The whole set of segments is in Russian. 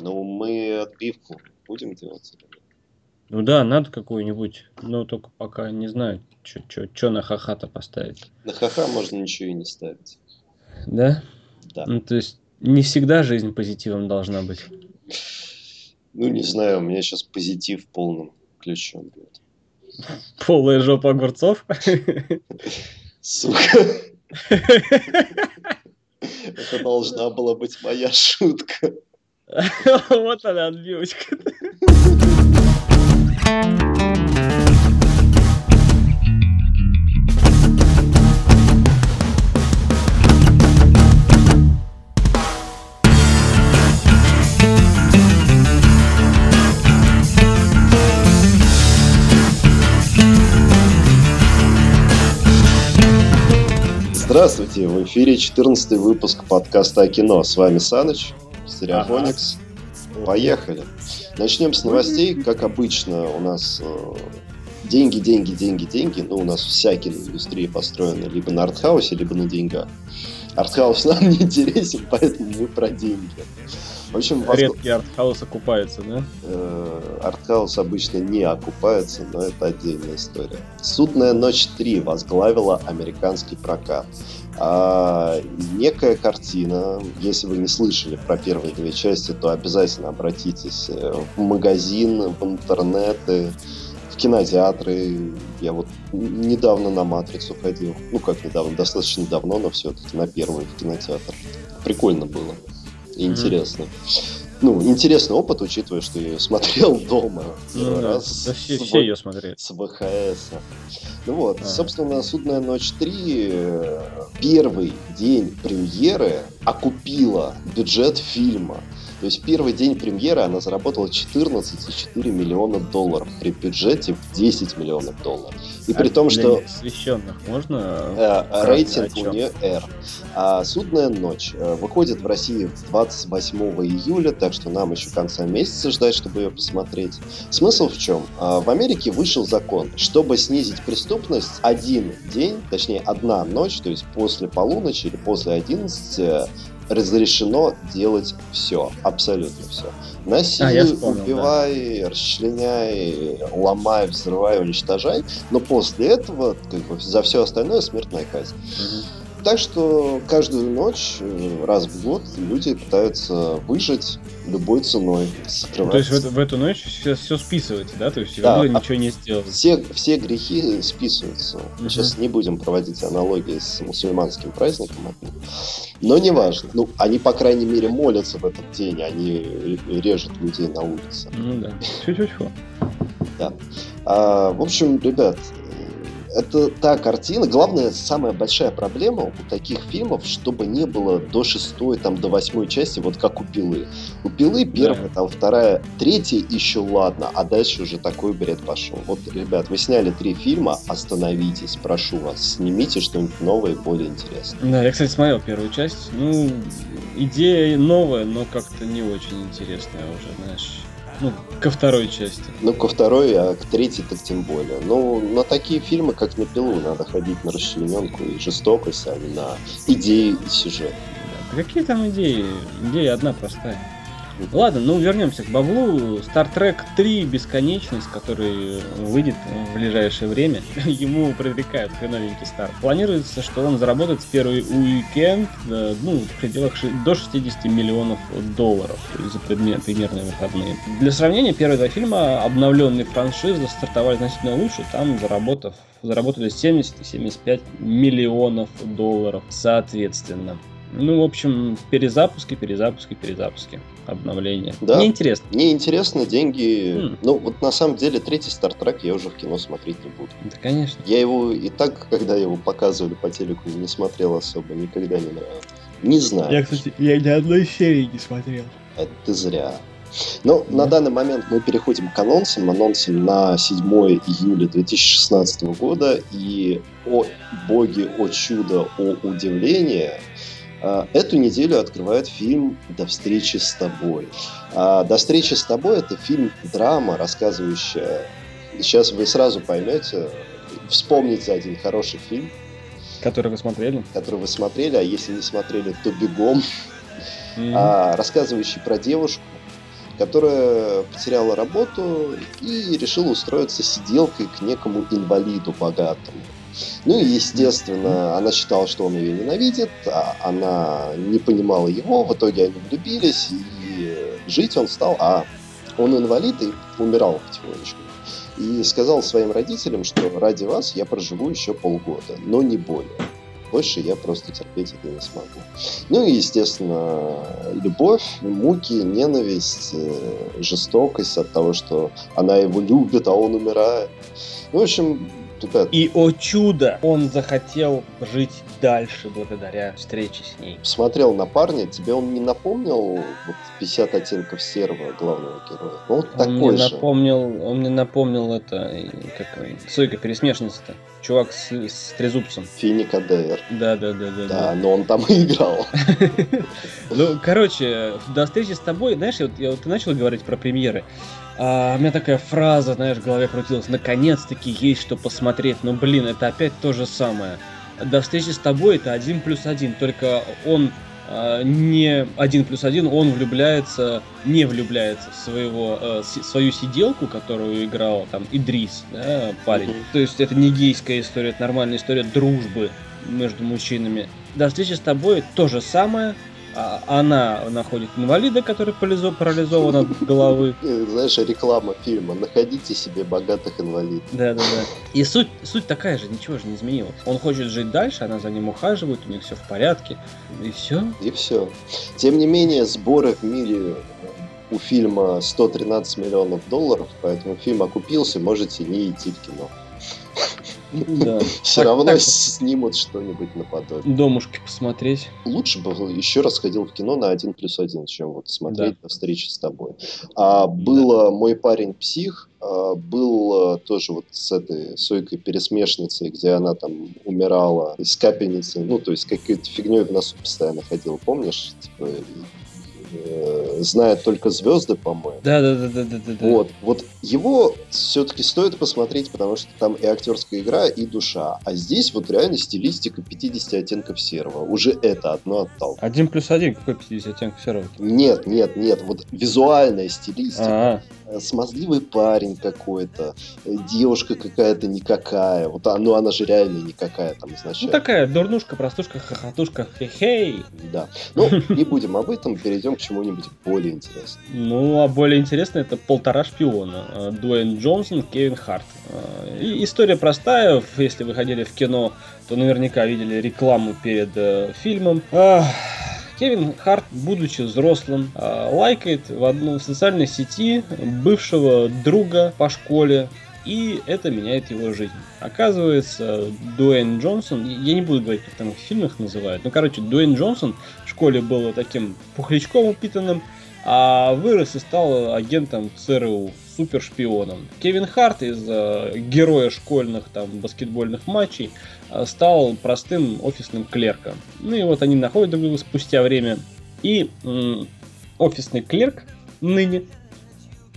Ну, мы отбивку будем делать? Ну да, надо какую-нибудь, но только пока не знаю, что на ха-ха-то поставить. На ха-ха можно ничего и не ставить. Да? Да. Ну, то есть не всегда жизнь позитивом должна быть. Ну, не знаю, у меня сейчас позитив полным ключом бьет. Полая жопа огурцов? Сука. Это должна была быть моя шутка. Вот она, отбивочка. Здравствуйте, в эфире 14 выпуск подкаста о кино. С вами Саныч, Стереофоникс. Ага. Поехали. Начнем с новостей. Как обычно, у нас э, деньги, деньги, деньги, деньги. Ну, у нас вся киноиндустрия построена либо на артхаусе, либо на деньгах. Артхаус нам не интересен, поэтому мы про деньги. В общем, Редкий артхаус окупается, да? Э, артхаус обычно не окупается, но это отдельная история. «Судная ночь 3» возглавила американский прокат. А, некая картина, если вы не слышали про первые две части, то обязательно обратитесь э, в магазин, в интернеты, в кинотеатры. Я вот недавно на «Матрицу» ходил. Ну, как недавно, достаточно давно, но все-таки на первый в кинотеатр. Прикольно было интересно. Mm-hmm. Ну, интересный опыт, учитывая, что я ее смотрел дома. Ну, раз да, все, все ее смотрели. С ВХС. Ну вот, а. собственно, «Судная ночь 3» первый день премьеры окупила бюджет фильма. То есть первый день премьеры она заработала 14,4 миллиона долларов при бюджете в 10 миллионов долларов. И а при том, что... Священных можно? Э, рейтинг у нее R. А «Судная ночь» э, выходит в России 28 июля, так что нам еще конца месяца ждать, чтобы ее посмотреть. Смысл в чем? А, в Америке вышел закон, чтобы снизить преступность один день, точнее одна ночь, то есть после полуночи или после 11 разрешено делать все, абсолютно все. Насилуй, а, убивай, да. расчленяй, ломай, взрывай, уничтожай, но после этого как бы, за все остальное смертная казнь. Угу. Так что каждую ночь, э, раз в год, люди пытаются выжить любой ценой. Скрывать. То есть в, в эту ночь все, все списываете, да? То есть да, вы ничего не сделали? Все, все грехи списываются. Мы сейчас не будем проводить аналогии с мусульманским праздником. Но не важно. Ну, они, по крайней мере, молятся в этот день, они режут людей на улице. Ну да. Чуть-чуть. Да. А, в общем, ребят, это та картина. Главная, самая большая проблема у таких фильмов, чтобы не было до шестой, там, до восьмой части, вот как у Пилы. У Пилы первая, да. там, вторая, третья еще ладно, а дальше уже такой бред пошел. Вот, ребят, вы сняли три фильма, остановитесь, прошу вас, снимите что-нибудь новое и более интересное. Да, я, кстати, смотрел первую часть. Ну, идея новая, но как-то не очень интересная уже, знаешь ну, ко второй части. Ну, ко второй, а к третьей так тем более. Ну, на такие фильмы, как на пилу, надо ходить на расчлененку и жестокость, а не на идеи и сюжет. Да, какие там идеи? Идея одна простая. Ладно, ну вернемся к баблу. Star Trek 3 Бесконечность, который выйдет в ближайшее время, ему предрекают хреновенький старт. Планируется, что он заработает в первый уикенд э, ну, в пределах до 60 миллионов долларов за примерные выходные. Для сравнения, первые два фильма обновленные франшизы стартовали значительно лучше, там заработав, заработали 70 и 75 миллионов долларов соответственно. Ну, в общем, перезапуски, перезапуски, перезапуски, обновления. Да. Мне интересно. Мне интересно, деньги... Mm. Ну, вот на самом деле, третий Стартрек я уже в кино смотреть не буду. Да, конечно. Я его и так, когда его показывали по телеку, не смотрел особо, никогда не нравился. Не знаю. Я, кстати, я ни одной серии не смотрел. Это ты зря. Ну, mm. на данный момент мы переходим к анонсам. Анонсам на 7 июля 2016 года. И, о боги, о чудо, о удивление, а, эту неделю открывает фильм «До встречи с тобой». А «До встречи с тобой» — это фильм-драма, рассказывающая... Сейчас вы сразу поймете, вспомните один хороший фильм. Который вы смотрели? Который вы смотрели, а если не смотрели, то бегом. Mm-hmm. А, рассказывающий про девушку, которая потеряла работу и решила устроиться сиделкой к некому инвалиду богатому. Ну и, естественно, она считала, что он ее ненавидит, а она не понимала его, в итоге они влюбились, и жить он стал, а он инвалид и умирал потихонечку. И сказал своим родителям, что ради вас я проживу еще полгода, но не более. Больше я просто терпеть это не смогу. Ну и, естественно, любовь, муки, ненависть, э, жестокость от того, что она его любит, а он умирает. Ну, в общем, Тут И, о чудо, он захотел жить дальше благодаря встрече с ней. Смотрел на парня, тебе он не напомнил вот 50 оттенков серого главного героя? Ну, вот он такой мне же. Напомнил, он мне напомнил это, как Сойка пересмешница-то. Чувак с, с трезубцем. Финика Дейр. Да, да, да, да. Да, но он там и играл. Ну, короче, до встречи с тобой, знаешь, я, вот начал говорить про премьеры. А, у меня такая фраза, знаешь, в голове крутилась. Наконец-таки есть что посмотреть. Но, блин, это опять то же самое. До встречи с тобой это один плюс один. Только он а, не один плюс один, он влюбляется, не влюбляется в своего, э, свою сиделку, которую играл там Идрис, да, парень. Mm-hmm. То есть это не гейская история, это нормальная история дружбы между мужчинами. До встречи с тобой то же самое, она находит инвалида, который парализован от головы. Знаешь, реклама фильма. Находите себе богатых инвалидов. Да, да, да. И суть, суть такая же, ничего же не изменилось. Он хочет жить дальше, она за ним ухаживает, у них все в порядке. И все. И все. Тем не менее, сборы в мире у фильма 113 миллионов долларов, поэтому фильм окупился, можете не идти в кино. Да. Все равно так, снимут что-нибудь наподобие. Домушки посмотреть. Лучше бы еще раз ходил в кино на один плюс один, чем вот смотреть да. на встречу с тобой. А было да. мой парень псих, а, был а, тоже вот с этой Сойкой пересмешницей, где она там умирала из капельницы, ну, то есть какой-то фигней в носу постоянно ходила, помнишь? Типа, знает только звезды, по-моему. Да, да, да, да, да, да. Вот, вот его все-таки стоит посмотреть, потому что там и актерская игра, и душа. А здесь вот реально стилистика 50 оттенков серого. Уже это одно отталкивает. Один плюс один, какой 50 оттенков серого? Нет, нет, нет, вот визуальная стилистика. А-а. Э, смазливый парень какой-то, э, девушка какая-то никакая. Вот, ну она же реально никакая там изначально. Ну такая дурнушка, простушка, хохотушка, хе-хей. Да. Ну, не будем об этом, перейдем к чему-нибудь более интересному. Ну, а более интересно это полтора шпиона. Э, Дуэйн Джонсон, Кевин Харт. И история простая, если вы ходили в кино, то наверняка видели рекламу перед э, фильмом. Ах Кевин Харт, будучи взрослым, а, лайкает в одной социальной сети бывшего друга по школе, и это меняет его жизнь. Оказывается, Дуэйн Джонсон, я не буду говорить, как там в фильмах называют, но, короче, Дуэйн Джонсон в школе был таким пухлячком упитанным, а вырос и стал агентом ЦРУ, супершпионом. Кевин Харт из э, героя школьных там баскетбольных матчей Э, стал простым офисным клерком. Ну и вот они находят друг друга спустя время. И м- офисный клерк ныне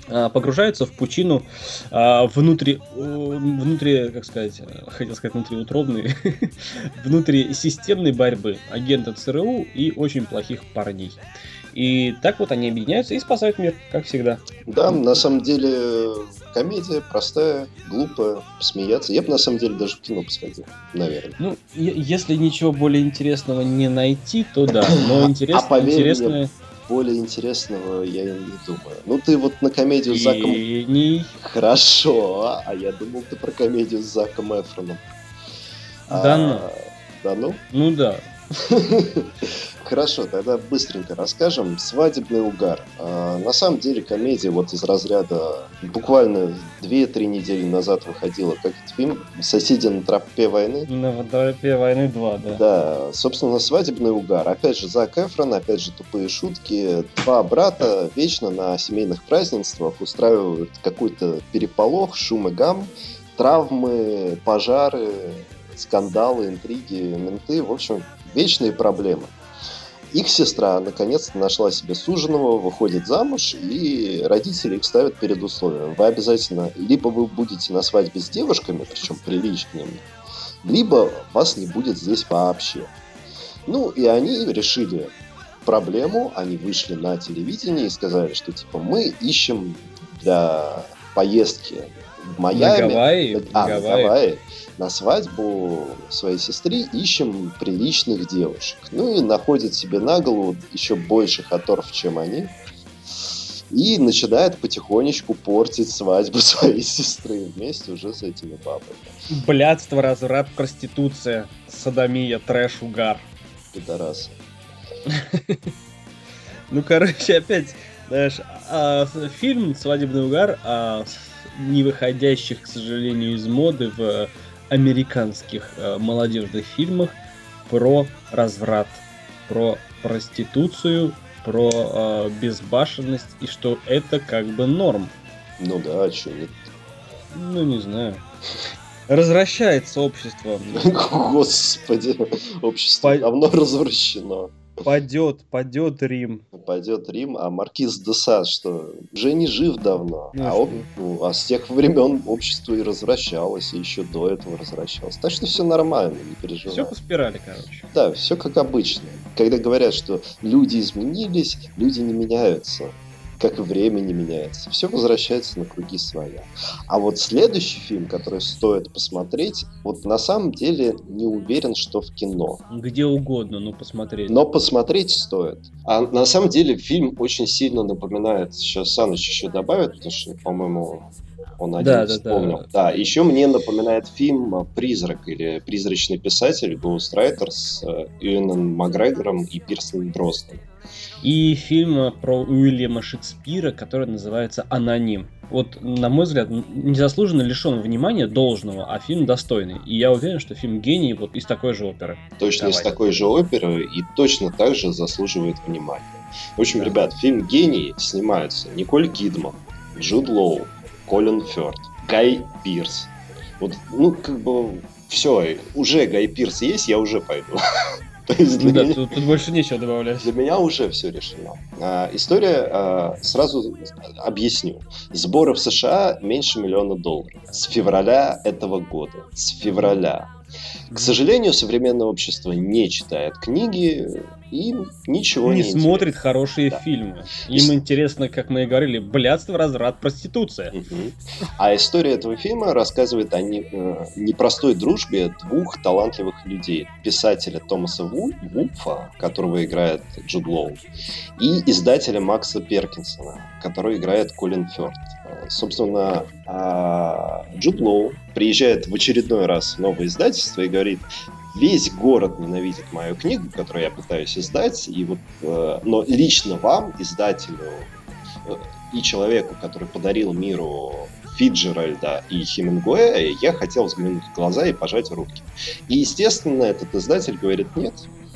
э, погружается в пучину а, внутри, внутри, как сказать, хотел сказать внутриутробной, внутрисистемной борьбы агента ЦРУ и очень плохих парней. И так вот они объединяются и спасают мир, как всегда. Да, на самом деле комедия простая, глупая, посмеяться. Я бы на самом деле даже в кино посмотрел, наверное. Ну, если ничего более интересного не найти, то да. Но интерес, а интересное... Мне, более интересного я не думаю. Ну, ты вот на комедию с Заком... Не... Хорошо, а я думал, ты про комедию с Заком Эфроном. Да а... ну. Да ну? Ну да. Хорошо, тогда быстренько расскажем. «Свадебный угар». А, на самом деле комедия вот из разряда буквально 2-3 недели назад выходила, как этот фильм «Соседи на тропе войны». На тропе войны 2, да. Да, собственно, «Свадебный угар». Опять же, Зак Эфрон, опять же, тупые шутки. Два брата вечно на семейных празднествах устраивают какой-то переполох, шум и гам, травмы, пожары, скандалы, интриги, менты. В общем, вечные проблемы. Их сестра наконец-то нашла себе суженого, выходит замуж, и родители их ставят перед условием. Вы обязательно, либо вы будете на свадьбе с девушками, причем приличными, либо вас не будет здесь вообще. Ну, и они решили проблему, они вышли на телевидение и сказали, что типа мы ищем для поездки в Майами, На Гавайи, а, на на Гавайи. На свадьбу своей сестры ищем приличных девушек. Ну и находят себе на голову еще больше оторв, чем они. И начинает потихонечку портить свадьбу своей сестры вместе уже с этими бабами. Блядство, разврат, проституция, садомия, трэш, угар. Пидорасы. Ну, короче, опять, знаешь, а, фильм «Свадебный угар» с- не выходящих, к сожалению, из моды в американских э, молодежных фильмах про разврат, про проституцию, про э, безбашенность, и что это как бы норм. Ну да, а что нет? Ну, не знаю. Развращается общество. Господи, общество По- давно развращено. Падет, падет Рим. Пойдет Рим, а маркиз де Сад, что уже не жив давно. Ну, а, об- ну, а с тех времен общество и развращалось, и еще до этого развращалось. Так что все нормально, не переживай. Все по спирали, короче. Да, все как обычно. Когда говорят, что люди изменились, люди не меняются. Как и время не меняется. Все возвращается на круги своя. А вот следующий фильм, который стоит посмотреть, вот на самом деле не уверен, что в кино. Где угодно, ну посмотреть. Но посмотреть стоит. А на самом деле фильм очень сильно напоминает, сейчас Саныч еще добавит, потому что, по-моему, он один Да, да, вспомнил. да. Да, еще мне напоминает фильм «Призрак» или «Призрачный писатель» Ghostwriter с Юэном Макгрегором и Пирсом Броснаном. И фильм про Уильяма Шекспира, который называется «Аноним». Вот, на мой взгляд, незаслуженно лишен внимания должного, а фильм достойный. И я уверен, что фильм гений вот из такой же оперы. Точно из Давай. такой же оперы и точно так же заслуживает внимания. В общем, Да. ребят, фильм «Гений» снимаются Николь Кидман, Джуд Лоу, Колин Фёрд, Гай Пирс. Вот, ну, как бы, все, уже Гай Пирс есть, я уже пойду. Ну да, меня- тут, тут больше нечего добавлять. для меня уже все решено. А, история, а, сразу объясню. Сборы в США меньше миллиона долларов. С февраля этого года. С февраля. К сожалению, современное общество не читает книги и ничего не, не смотрит интересно. хорошие Да. фильмы. Им интересно, как мы и говорили, блядство, разврат, проституция. Мгм. А история этого фильма рассказывает о не- э, непростой дружбе двух талантливых людей. Писателя Томаса Ву- Вулфа, которого играет Джуд Лоу, и издателя Макса Перкинсона, который играет Колин Фёрд. Собственно, а, Джуд Лоу приезжает в очередной раз в новое издательство и говорит, весь город ненавидит мою книгу, которую я пытаюсь издать, и вот, э, но лично вам, издателю э, и человеку, который подарил миру Фиджеральда и Хемингуэя, я хотел взглянуть в глаза и пожать руки. И, естественно, этот издатель говорит, нет,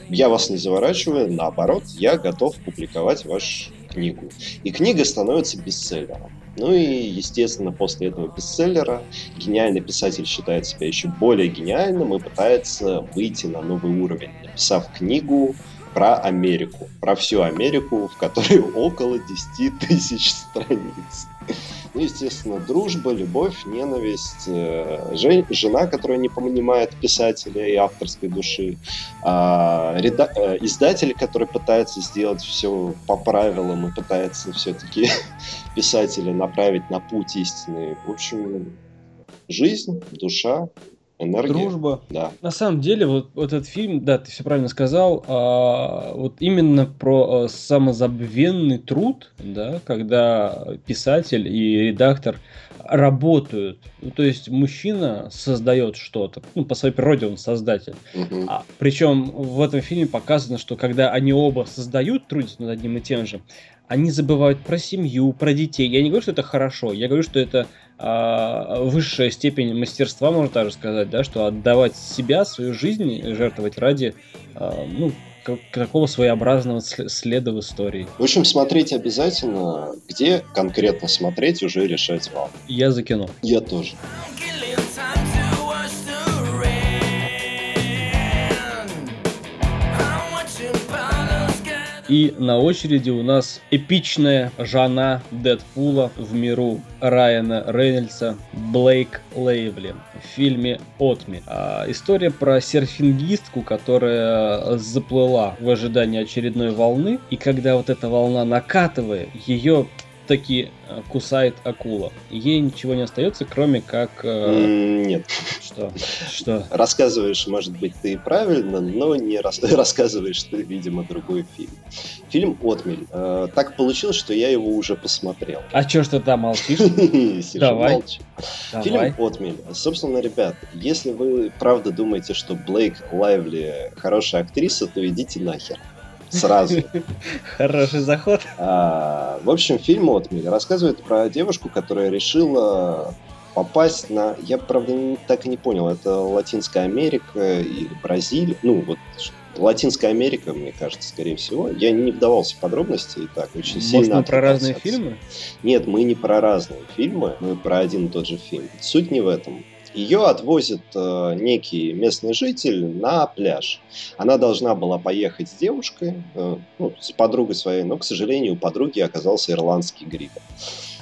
я вас не заворачиваю, наоборот, я готов публиковать вашу книгу. И книга становится бестселлером. Ну и, естественно, после этого бестселлера гениальный писатель считает себя еще более гениальным и пытается выйти на новый уровень, написав книгу про Америку, про всю Америку, в которой около 10 тысяч страниц. Ну, естественно, дружба, любовь, ненависть, э, жен- жена, которая не понимает писателя и авторской души, а, э, издатель, который пытается сделать все по правилам и пытается все-таки писателя направить на путь истины. В общем, жизнь, душа, энергия. Дружба. Да. На самом деле, вот, вот этот фильм, да, ты все правильно сказал, а, вот именно про а, самозабвенный труд, да, когда писатель и редактор работают. Ну, то есть мужчина создает что-то, ну, по своей природе он создатель. Мгм. А, причем в этом фильме показано, что когда они оба создают, трудятся над одним и тем же, они забывают про семью, про детей. Я не говорю, что это хорошо, я говорю, что это высшая степень мастерства, можно даже сказать, да, что отдавать себя, свою жизнь, жертвовать ради, а, ну, как- какого своеобразного сл- следа в истории. В общем, смотреть обязательно. Где конкретно смотреть, уже решать вам. Я за кино. Я тоже. И на очереди у нас эпичная жена Дэдпула в миру Райана Рейнольдса Блейк Лейвли в фильме «Отми». А, история про серфингистку, которая заплыла в ожидании очередной волны, и когда вот эта волна накатывает, ее таки э, кусает акула. Ей ничего не остается, кроме как... э, Нет. Что? Что? Рассказываешь, может быть, ты правильно, но не рас- рассказываешь ты, видимо, другой фильм. Фильм «Отмель». Э, Так получилось, что я его уже посмотрел. А чё ж ты там молчишь? Давай. Фильм. «Отмель». Собственно, ребят, если вы правда думаете, что Блейк Лайвли хорошая актриса, то идите нахер. Сразу. Хороший заход. А, В общем, фильм «Отмель» рассказывает про девушку, которая решила попасть на... Я, правда, так и не понял, это Латинская Америка или Бразилия. Ну, вот Латинская Америка, мне кажется, скорее всего. Я не вдавался в подробности и так очень Может, сильно мы про разные фильмы? Нет, мы не про разные фильмы, мы про один и тот же фильм. Суть не в этом. Ее отвозит э, некий местный житель на пляж. Она должна была поехать с девушкой, э, ну, с подругой своей, но, к сожалению, у подруги оказался ирландский грипп.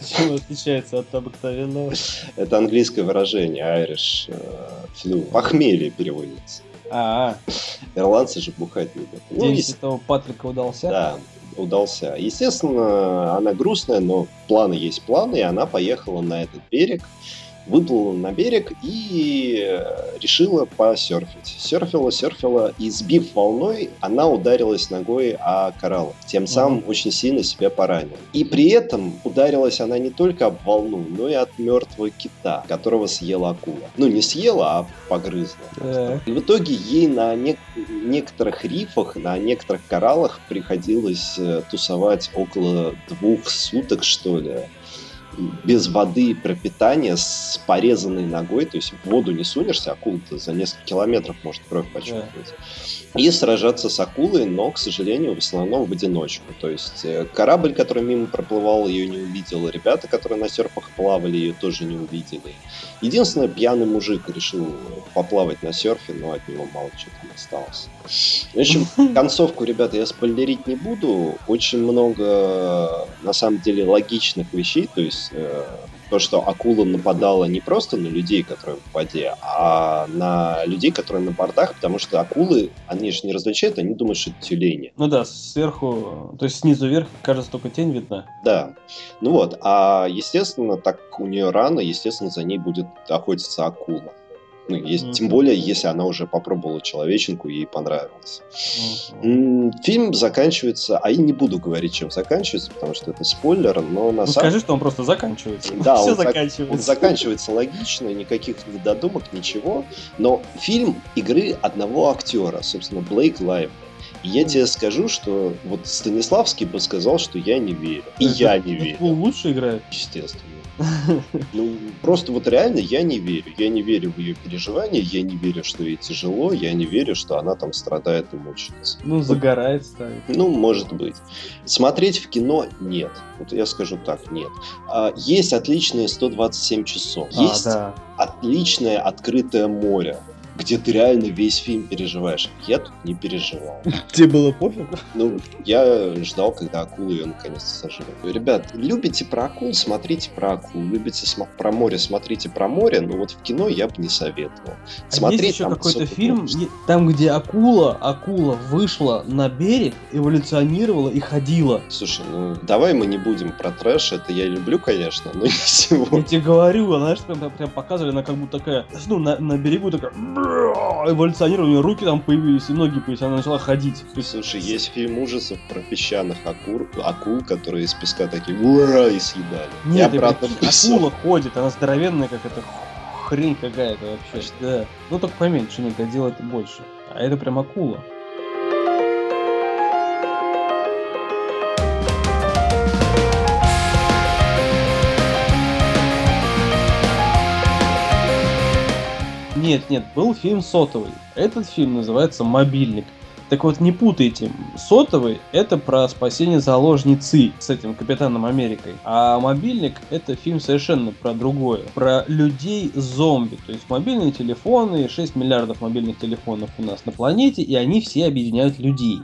Чем отличается от обыкновенного? Это английское выражение, Irish э, flu. Похмелье переводится. А, Ирландцы же бухать любят. Ну, день и- Святого Патрика удался? Да, удался. Естественно, она грустная, но планы есть планы, и она поехала на этот берег, выплыла на берег и э, решила посерфить. Серфила, серфила, и сбив волной, она ударилась ногой о коралл. Тем самым очень сильно себя поранила. И при этом ударилась она не только об волну, но и от мертвого кита, которого съела акула. Ну, не съела, а погрызла. Так. И в итоге ей на нек- некоторых рифах, на некоторых кораллах приходилось э, тусовать около двух суток, что ли, без воды и пропитания, с порезанной ногой, то есть в воду не сунешься, акула-то за несколько километров может кровь почувствовать. И сражаться с акулой, но, к сожалению, в основном в одиночку. То есть э, корабль, который мимо проплывал, ее не увидел. Ребята, которые на серфах плавали, ее тоже не увидели. Единственное, пьяный мужик решил поплавать на серфе, но от него мало чего там осталось. В общем, концовку, ребята, я спойлерить не буду. Очень много, на самом деле, логичных вещей. То есть э, то, что акула нападала не просто на людей, которые в воде, а на людей, которые на бортах, потому что акулы, они же не различают, они думают, что это тюлени. Ну да, сверху, то есть снизу вверх, кажется, только тень видна. Да. Ну вот, а естественно, так у нее рано, естественно, за ней будет охотиться акула. Ну, есть, Мгм. тем более, если она уже попробовала человеченку и ей понравилось. М, Фильм заканчивается, а я не буду говорить, чем заканчивается, потому что это спойлер, но на Ну самом скажи, что он просто заканчивается. Да, Все он зак- заканчивается. Он заканчивается логично, никаких недодумок, ничего. Но фильм игры одного актера, собственно, Блейк Лайвли. И я тебе скажу, что вот Станиславский бы сказал, что я не верю. И Это- я не верю, лучше играет. естественно. Ну, просто вот реально я не верю. Я не верю в ее переживания, я не верю, что ей тяжело, я не верю, что она там страдает и мучается. Ну, загорает ставит. Ну, может быть. Смотреть в кино нет. Вот я скажу так, нет. А, есть отличные 127 часов. Есть А, да. отличное открытое море, где ты реально весь фильм переживаешь. Я тут не переживал. Тебе было пофиг? Ну, я ждал, когда акула ее наконец-то сожрет. Ребят, любите про акул, смотрите про акул. Любите сма- про море, смотрите про море. Но вот в кино я бы не советовал. А есть еще там какой-то фильм, просто. е- там, где акула, акула вышла на берег, эволюционировала и ходила. Слушай, ну давай мы не будем про трэш. Это я люблю, конечно, но не всего. Я тебе говорю, она знаешь, прям, прям показывали, она как будто такая, ну, на, на берегу такая, «Бра!» эволюционировала, у нее руки там появились, и ноги появились, она начала ходить. Слушай, есть фильм ужасов про песчаных акур, акул, которые из песка такие «Ура!» и съедали. Нет, прикинь, песок. акула ходит, она здоровенная, как эта хрень какая-то вообще. Да. Ну только поменьше, нет, делает больше. А это прям акула. Нет, нет, был фильм «Сотовый». Этот фильм называется «Мобильник». Так вот, не путайте, «Сотовый» — это про спасение заложницы с этим Капитаном Америкой. А «Мобильник» — это фильм совершенно про другое. Про людей-зомби. То есть мобильные телефоны, 6 миллиардов мобильных телефонов у нас на планете, и они все объединяют людей.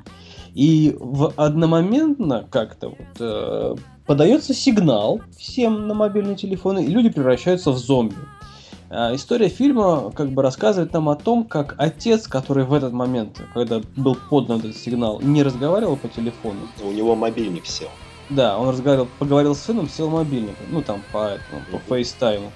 И в одномоментно как-то вот э, подается сигнал всем на мобильные телефоны, и люди превращаются в зомби. А, История фильма как бы рассказывает нам о том, как отец, который в этот момент, когда был подан этот сигнал, не разговаривал по телефону, У него мобильник сел. да, он разговаривал, поговорил с сыном, сел мобильник, ну там по этому, по фейстайму.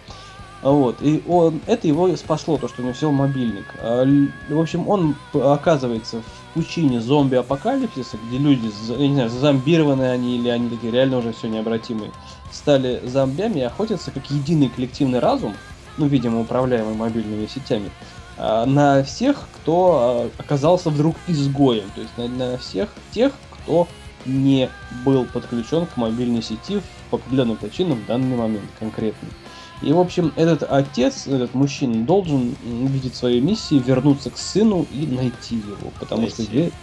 Вот, и он, это его спасло, то, что у него сел мобильник. А, В общем, он оказывается в пучине зомби-апокалипсиса, где люди, я не знаю, зомбированные они или они такие реально уже все необратимые, стали зомбями и охотятся как единый коллективный разум, ну, видимо, управляемый мобильными сетями, а, на всех, кто а, оказался вдруг изгоем, то есть на, на всех тех, кто не был подключен к мобильной сети по определенным причинам в данный момент конкретно. И, в общем, этот отец, этот мужчина должен видеть своей миссией вернуться к сыну и найти его, потому что Найти. верит,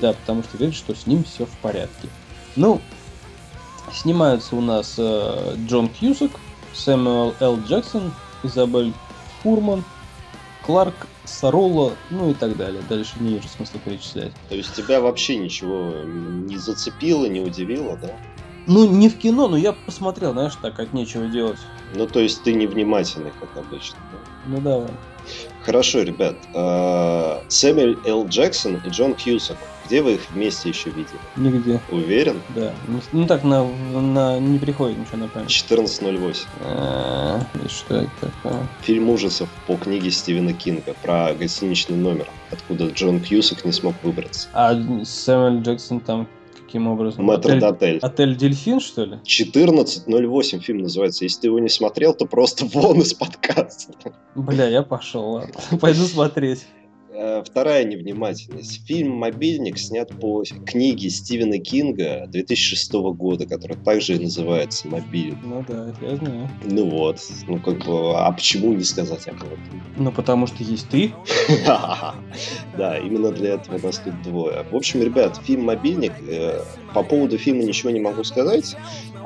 да, потому что верит, что с ним все в порядке. Ну, снимаются у нас э, Джон Кьюсак, Сэмюэл Л. Джексон, Изабель Фурман, Кларк Саролла, ну и так далее. Дальше не вижу смысла перечислять. То есть тебя вообще ничего не зацепило, не удивило, да? Ну, не в кино, но я посмотрел, знаешь, так, от нечего делать. Ну, то есть ты невнимательный, как обычно. да? Ну давай. Хорошо, ребят. э, Сэмюэл Л. Джексон и Джон Кьюсак. Где вы их вместе еще видели? Нигде. Уверен? Да. Не- Ну так на, на не приходит ничего на память. 14.08. А, И что это такое? Фильм ужасов по книге Стивена Кинга про гостиничный номер, откуда Джон Кьюсак не смог выбраться. А Сэмюэл Джексон там каким образом? Мэтр Отель, Дотель. отель Дельфин, что ли? 14.08 фильм называется. Если ты его не смотрел, то просто вон из подкаста. Бля, я пошел, ладно. Пойду смотреть. Э, Вторая невнимательность. Фильм «Мобильник» снят по книге Стивена Кинга 2006 года, которая также и называется «Мобильник». Ну да, я знаю. Ну вот, ну как бы, а почему не сказать об этом? Ну потому что есть ты. Да, именно для этого нас тут двое. В общем, ребят, фильм «Мобильник», э, по поводу фильма ничего не могу сказать.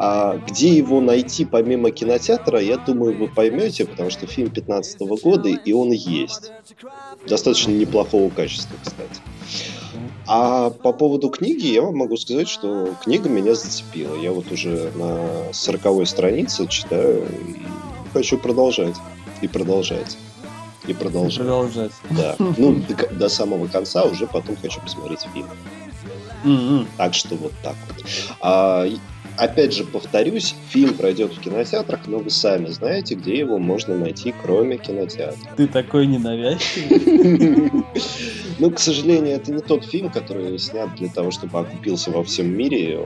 А где его найти помимо кинотеатра, я думаю, вы поймете, потому что фильм 15 года, и он есть. Достаточно неплохого качества, кстати. А по поводу книги я вам могу сказать, что книга меня зацепила. Я вот уже на 40 странице читаю и хочу продолжать. И продолжать. И продолжать. Продолжать. Да. Ну, до, до самого конца уже потом хочу посмотреть фильм. М-м. Так что вот так вот. А, и опять же, повторюсь, фильм пройдет в кинотеатрах, но вы сами знаете, где его можно найти, кроме кинотеатра. Ты такой ненавязчивый. Ну, к сожалению, это не тот фильм, который снят для того, чтобы окупился во всем мире.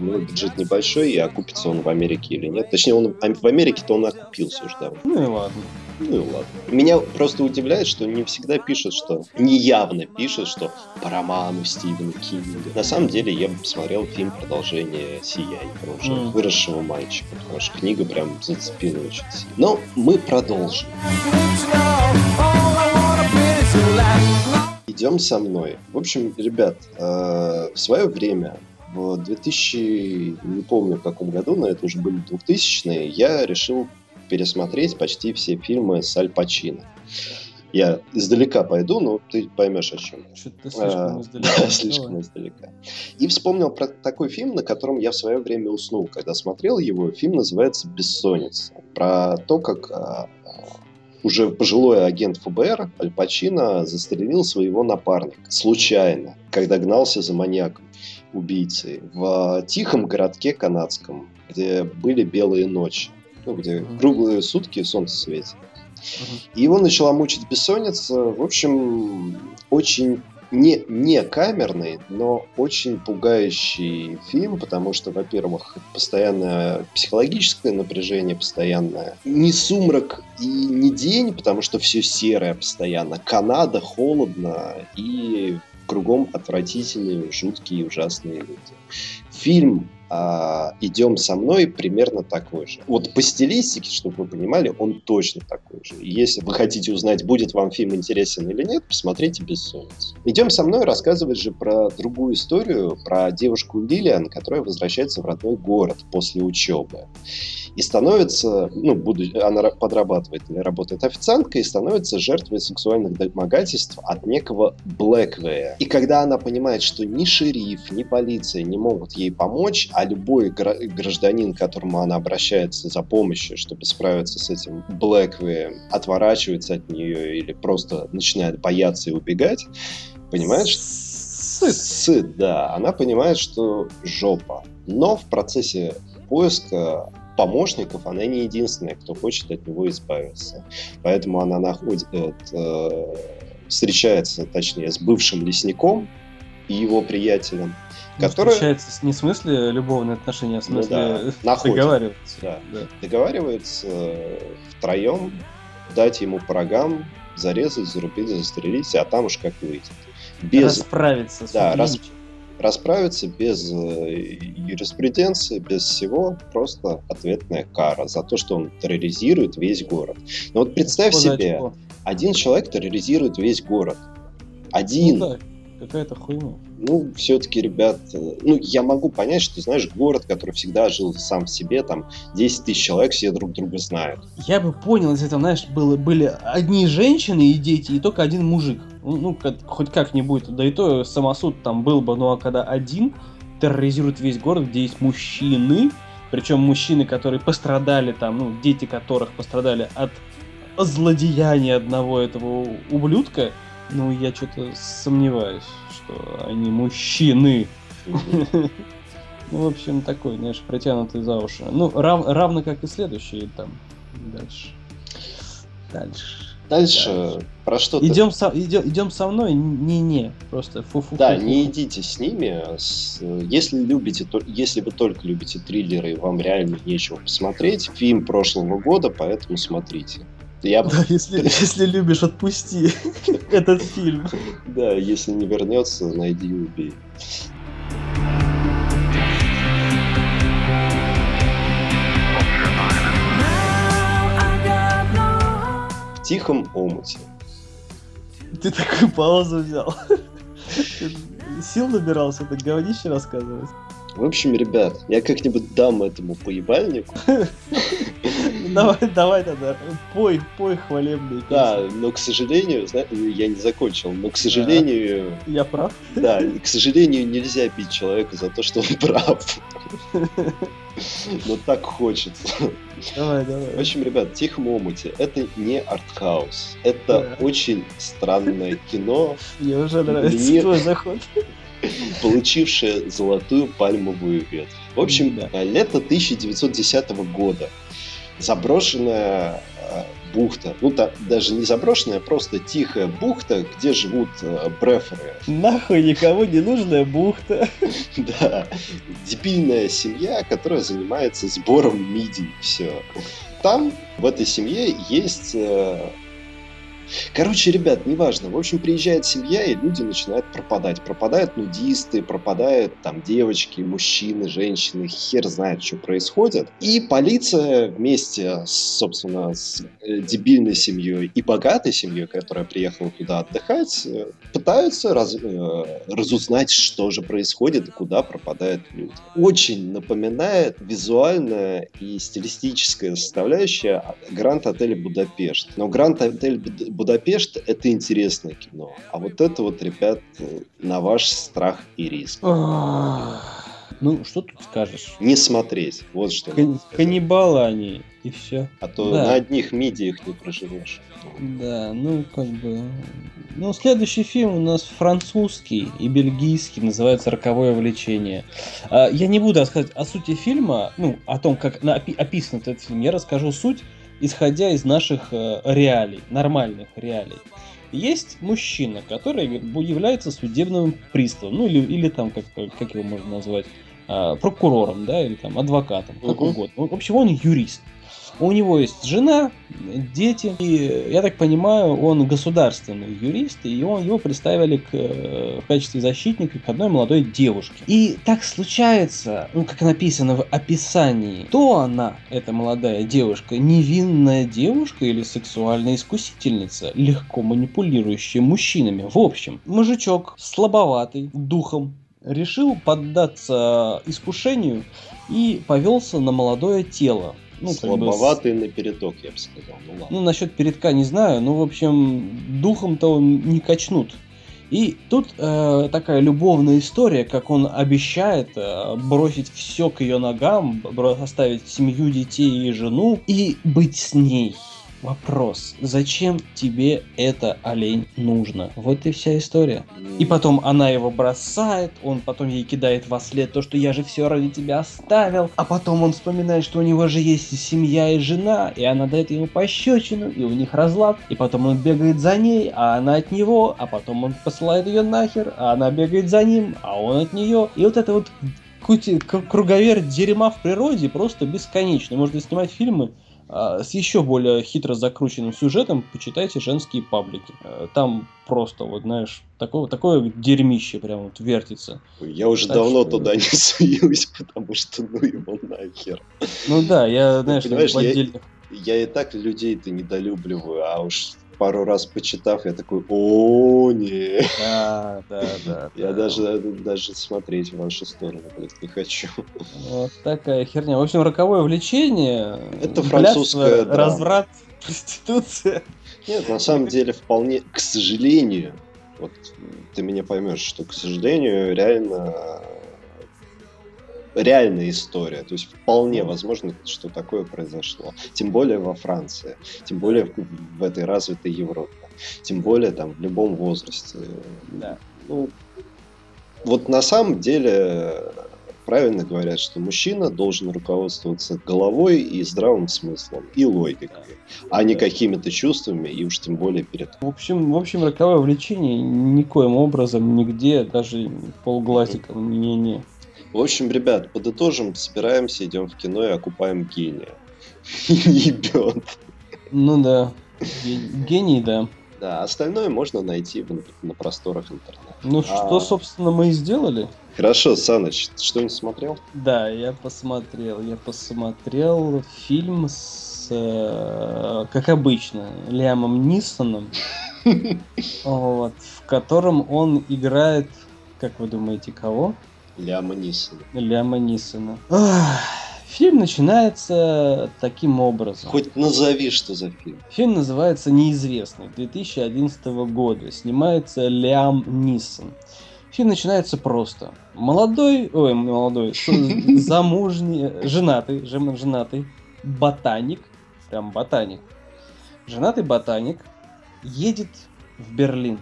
Ну, бюджет небольшой, и окупится он в Америке или нет. Точнее, он а в Америке-то он окупился уже давно. Ну и ладно. Ну и ладно. Меня просто удивляет, что не всегда пишут, что неявно пишут, что по роману Стивена Кинга. На самом деле я бы посмотрел фильм продолжение «Сияй» про уже Мгм. выросшего мальчика, потому что книга прям зацепила очень сильно. Но мы продолжим. Идем со мной. В общем, ребят, э, в свое время, в 2000, не помню в каком году, но это уже были 2000-е, я решил пересмотреть почти все фильмы с Аль Пачино. Я издалека пойду, но ты поймешь, о чем. Что-то слишком А, издалека. Да, слишком издалека. И вспомнил про такой фильм, на котором я в свое время уснул, когда смотрел его. Фильм называется «Бессонница». Про то, как а, а, уже пожилой агент ФБР Аль Пачино застрелил своего напарника случайно, когда гнался за маньяком, убийцей, в тихом городке канадском, где были белые ночи, ну, где круглые сутки солнце светит. И его начала мучить бессонница. В общем, очень не, не камерный, но очень пугающий фильм, потому что, во-первых, постоянное психологическое напряжение, постоянное. Не сумрак и не день, потому что все серое постоянно. Канада, холодно и кругом отвратительные, жуткие, ужасные люди. Фильм а, «Идем со мной» примерно такой же. Вот по стилистике, чтобы вы понимали, он точно такой же. Если вы хотите узнать, будет вам фильм интересен или нет, посмотрите «Бессонницу». «Идем со мной» рассказывает же про другую историю, про девушку Лилиан, которая возвращается в родной город после учебы. И становится, ну, буду, она ра- подрабатывает или работает официанткой, и становится жертвой сексуальных домогательств от некого Блэквея. И когда она понимает, что ни шериф, ни полиция не могут ей помочь, а любой гра- гражданин, к которому она обращается за помощью, чтобы справиться с этим Блэквеем, отворачивается от нее или просто начинает бояться и убегать, понимает, что Сыт. Сыт, да. Она понимает, что жопа. Но в процессе поиска помощников она не единственная, кто хочет от него избавиться. Поэтому она находит, э, встречается, точнее, с бывшим лесником и его приятелем, Ну, который Встречается не в смысле любовные отношения, а в Ну смысле да, находит. договариваются. Да. Да. договариваются э, втроем дать ему по рогам, зарезать, зарубить, застрелить, а там уж как выйдет. Без Расправиться с Да, рас- Линчем. Расправиться без э, юриспруденции, без всего, просто ответная кара за то, что он терроризирует весь город. Но вот представь за себе, очко. один человек терроризирует весь город. Один. Ну да, какая-то хуйня. Ну, все-таки, ребят, э, ну, я могу понять, что, знаешь, город, который всегда жил сам в себе, там, 10 тысяч человек, все друг друга знают. Я бы понял, если там, знаешь, было, были одни женщины и дети, и только один мужик. Ну, ну, как- хоть как-нибудь. Да и то самосуд там был бы, ну а когда один терроризирует весь город, где есть мужчины, причем мужчины, которые пострадали там, ну, дети которых пострадали от злодеяния одного этого ублюдка, ну, я что-то сомневаюсь, что они мужчины. Ну, в общем, такой, знаешь, протянутый за уши. Ну, рав- равно как и следующие там. Дальше. Дальше. Дальше, Дальше. про что. Идем со, идем, идем со мной? Не-не. Просто фу-фу. Да, не идите с ними. С- Если любите, то- если вы только любите триллеры, и вам реально нечего посмотреть, фильм прошлого года, поэтому смотрите. Я, Да, если, если любишь, отпусти этот фильм. да, если не вернется, найди и убей. В тихом омуте. Ты такую паузу взял. Сил набирался, так говнище рассказывать. В общем, ребят, я как-нибудь дам этому поебальнику. Давай, давай тогда. Пой, пой хвалебные Да, но, к сожалению, зна- я не закончил, но, к сожалению, Я прав? Да, к сожалению, нельзя бить человека за то, что он прав. Но так хочется. Давай, давай. В общем, ребят, «Тихом омуте» — это не артхаус. Это Да. очень странное кино, Мне уже нравится Мне- твой заход. получившее золотую пальмовую ветвь. В общем, Да. лето 1910 года. Заброшенная э, бухта. Ну, та- даже не заброшенная, просто тихая бухта, где живут э, бреферы. Нахуй никому не нужная бухта. Да, дебильная семья, которая занимается сбором мидий. Все. Там, в этой семье, есть... э, Короче, ребят, неважно. В общем, приезжает семья, и люди начинают пропадать. Пропадают нудисты, пропадают там девочки, мужчины, женщины. Хер знает, что происходит. И полиция вместе, собственно, с э, дебильной семьей и богатой семьей, которая приехала туда отдыхать, э, пытаются раз- э, разузнать, что же происходит и куда пропадают люди. Очень напоминает визуальная и стилистическая составляющая Гранд Отель Будапешт. Но Гранд Отель Будапешт — это интересное кино. А вот это вот, ребят, на ваш страх и риск. Ну, что тут скажешь? Не смотреть. Вот что. Кан-. Каннибалы они, и все. А то Да. на одних мидиях не проживешь. Да, ну как бы. Ну, следующий фильм у нас французский и бельгийский, называется Роковое влечение. А, Я не буду рассказывать о сути фильма, ну, о том, как на- опи- описан этот фильм. Я расскажу суть, исходя из наших э, реалий, нормальных реалий. Есть мужчина, который является судебным приставом, ну или, или там, как, как его можно назвать, а, прокурором, да, или там адвокатом, как угодно. В общем, он юрист. У него есть жена, дети, и, я так понимаю, он государственный юрист, и он, его представили к, э, в качестве защитника к одной молодой девушке. И так случается, ну, как написано в описании, то она, эта молодая девушка, невинная девушка или сексуальная искусительница, легко манипулирующая мужчинами. В общем, мужичок слабоватый духом, решил поддаться искушению и повелся на молодое тело. Ну, как бы Слабоватый напередок, я бы сказал. Ну ладно. ну, насчет передка не знаю, но, в общем, духом-то он не качнут. И тут э, такая любовная история, как он обещает э, бросить все к ее ногам, оставить семью, детей и жену и быть с ней. Вопрос, зачем тебе это, олень, нужно? Вот и вся история. И потом она его бросает, он потом ей кидает во след то, что я же все ради тебя оставил. А потом он вспоминает, что у него же есть и семья и жена, и она дает ему пощечину, и у них разлад. И потом он бегает за ней, а она от него, а потом он посылает ее нахер, а она бегает за ним, а он от нее. И вот это вот круговерть дерьма в природе просто бесконечно. Можно снимать фильмы с еще более хитро закрученным сюжетом, почитайте женские паблики. Э, Там просто, вот знаешь, такое, такое дерьмище прям вот вертится. Я уже Так давно что- туда не суюсь, потому что ну его нахер. Ну да, я, знаешь, понимаешь, в я- Я и так людей-то недолюбливаю, а уж пару раз почитав, я такой, о не. Да, да, да. Я да. даже, даже смотреть в вашу сторону, блядь, не хочу. Вот такая херня. В общем, роковое влечение. Это французская. Разврат, проституция. Нет, на самом деле, вполне, к сожалению, вот ты меня поймешь, что, к сожалению, реально реальная история. То есть вполне возможно, что такое произошло. Тем более во Франции. Тем более в, в этой развитой Европе. Тем более там в любом возрасте. Да. Ну, вот на самом деле правильно говорят, что мужчина должен руководствоваться головой и здравым смыслом, и логикой, а не какими-то чувствами, и уж тем более перед... В общем, в общем, роковое влечение никоим образом нигде, даже полглазиком не-не. В общем, ребят, подытожим, собираемся, идем в кино и окупаем гения. Ебет. Ну да. Ге- Гений, да. Да, остальное можно найти в- на просторах интернета. Ну А. что, собственно, мы и сделали. Хорошо, Саныч, ты что-нибудь смотрел? Да, я посмотрел. Я посмотрел фильм с, э, как обычно, Лиамом Нисоном, вот, в котором он играет, как вы думаете, кого? Ляма Нисон. Ляма Нисона. Ах, Фильм начинается таким образом. Хоть назови, что за фильм. Фильм называется «Неизвестный» 2011 года. Снимается Лиам Нисон. Фильм начинается просто. Молодой, ой, молодой, замужний, женатый, жен- женатый ботаник, прям ботаник, женатый ботаник едет в Берлин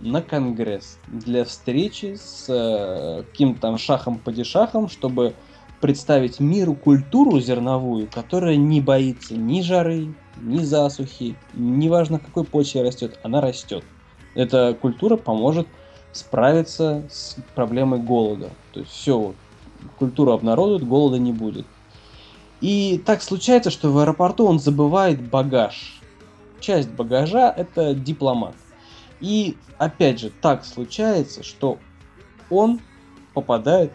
на конгресс для встречи с э, каким-то там шахом-падишахом, чтобы представить миру культуру зерновую, которая не боится ни жары, ни засухи, неважно какой почве растет, она растет. Эта культура поможет справиться с проблемой голода. То есть все, культуру обнародуют, голода не будет. И так случается, что в аэропорту он забывает багаж. Часть багажа это дипломат. И опять же, так случается, что он попадает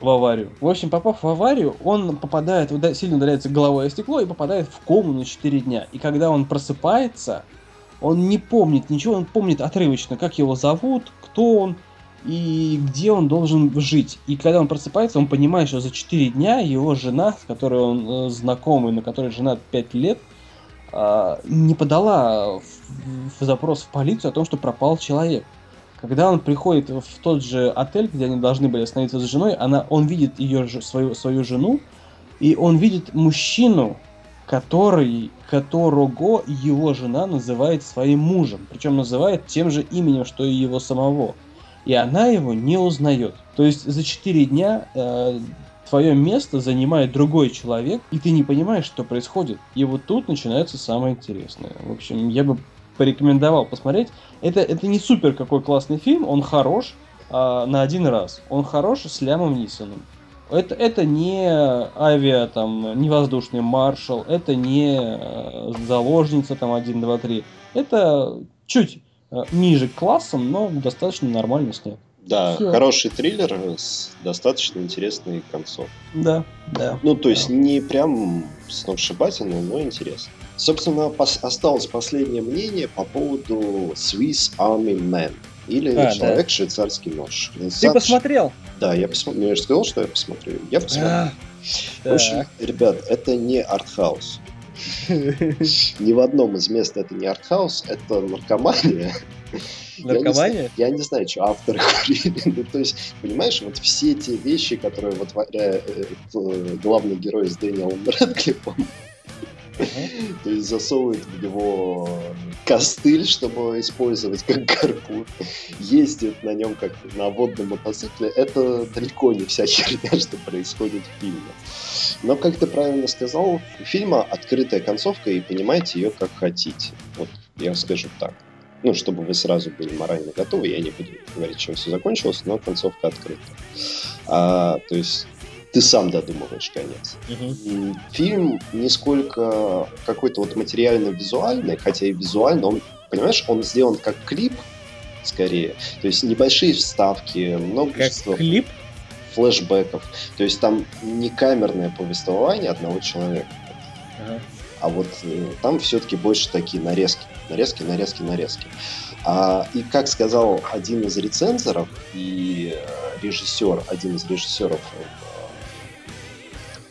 в аварию. В общем, попав в аварию, он попадает, сильно ударяется головой о стекло и попадает в кому на 4 дня. И когда он просыпается, он не помнит ничего, он помнит отрывочно, как его зовут, кто он и где он должен жить. И когда он просыпается, он понимает, что за 4 дня его жена, с которой он э, знаком и на которой женат 5 лет, не подала в, в запрос в полицию о том, что пропал человек. Когда он приходит в тот же отель, где они должны были остановиться с женой, она, он видит ее, свою, свою жену, и он видит мужчину, который, которого его жена называет своим мужем. Причем называет тем же именем, что и его самого. И она его не узнает. То есть за 4 дня э, твое место занимает другой человек, и ты не понимаешь, что происходит. И вот тут начинается самое интересное. В общем, я бы порекомендовал посмотреть. Это, это не супер какой классный фильм, он хорош а, на один раз. Он хорош с Лямом Нисоном. Это, это не авиа, там, не воздушный маршал, это не э, заложница, там, 1, 2, 3. Это чуть э, ниже классом, но достаточно нормально снят. Да, Всё. хороший триллер с достаточно интересной концовкой. Да, да. Ну, то есть не прям сногсшибательный, но интересно. Собственно, пос- осталось последнее мнение по поводу Swiss Army Man. Или А, человек швейцарский нож. Ты посмотрел? Да, я посмотрел. Ну, я же сказал, что я посмотрю. Я посмотрел. А, В общем, так. ребят, это не артхаус. Ни в одном из мест это не артхаус, это наркомания. Наркомания? Я не знаю, что авторы курили. Ну, то есть, понимаешь, вот все те вещи, которые вытворяет э, главный герой с Дэниелом Рэдклиффом, то есть засовывает в него костыль, чтобы использовать как гарпун, ездит на нем как на водном мотоцикле, это далеко не вся херня, что происходит в фильме. Но, как ты правильно сказал, у фильма открытая концовка, и понимаете ее как хотите. Вот я скажу так. Ну, чтобы вы сразу были морально готовы, я не буду говорить, чем все закончилось, но концовка открыта. А, то есть ты сам додумываешь конец. М, Фильм не сколько какой-то вот материально-визуальный, хотя и визуально, он, понимаешь, он сделан как клип, скорее. То есть небольшие вставки, Как множество клип? флешбеков. То есть там не камерное повествование одного человека, Ага. а вот э, там все-таки больше такие нарезки. Нарезки, нарезки, нарезки. А, и как сказал один из рецензоров и э, режиссер, один из режиссеров э,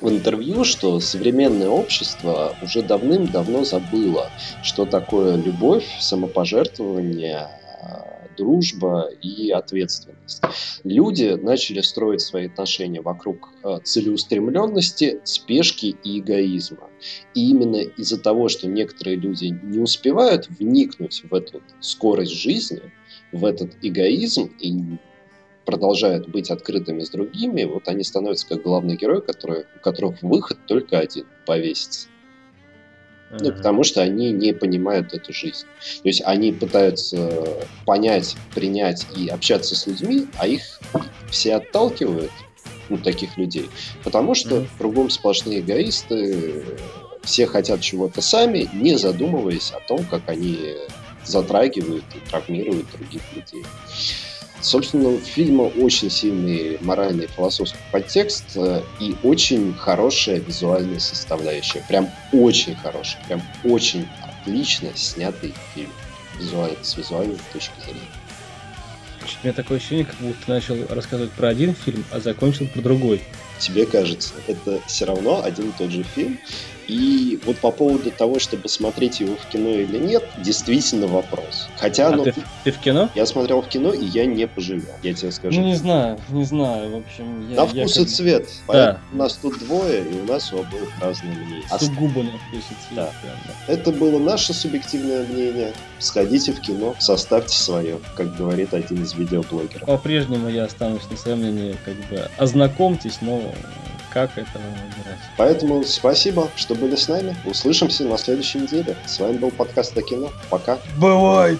в интервью, что современное общество уже давным-давно забыло, что такое любовь, самопожертвование, э, дружба и ответственность. Люди начали строить свои отношения вокруг э, целеустремленности, спешки и эгоизма. И именно из-за того, что некоторые люди не успевают вникнуть в эту скорость жизни, в этот эгоизм и продолжают быть открытыми с другими, вот они становятся как главный герой, который, у которых выход только один – повеситься. Ну, Ага. потому что они не понимают эту жизнь. То есть они пытаются понять, принять и общаться с людьми, а их все отталкивают, ну, таких людей, потому что Мгм. кругом сплошные эгоисты, все хотят чего-то сами, не задумываясь о том, как они затрагивают и травмируют других людей. Собственно, у фильма очень сильный моральный и философский подтекст э, и очень хорошая визуальная составляющая. Прям очень хороший, прям очень отлично снятый фильм визуально, с визуальной точки зрения. У меня такое ощущение, как будто ты начал рассказывать про один фильм, а закончил про другой. Тебе кажется, это все равно один и тот же фильм. И вот по поводу того, чтобы смотреть его в кино или нет, действительно вопрос. Хотя, А ну, ты, ты в кино? я смотрел в кино, и я не пожалел, я тебе скажу. Ну, не знаю, не знаю, в общем. Я, На я вкус как и цвет. Да. Поэтому у нас тут двое, и у нас у обоих разные мнения. Сугубо на вкус и цвет. Да. прям, да. Это было наше субъективное мнение. Сходите в кино, составьте свое, как говорит один из видеоблогеров. По-прежнему я останусь на своем мнении, как бы ознакомьтесь, но как это выбирать. Поэтому спасибо, что были с нами. Услышимся на следующей неделе. С вами был подкаст о кино. Пока. Бывайте!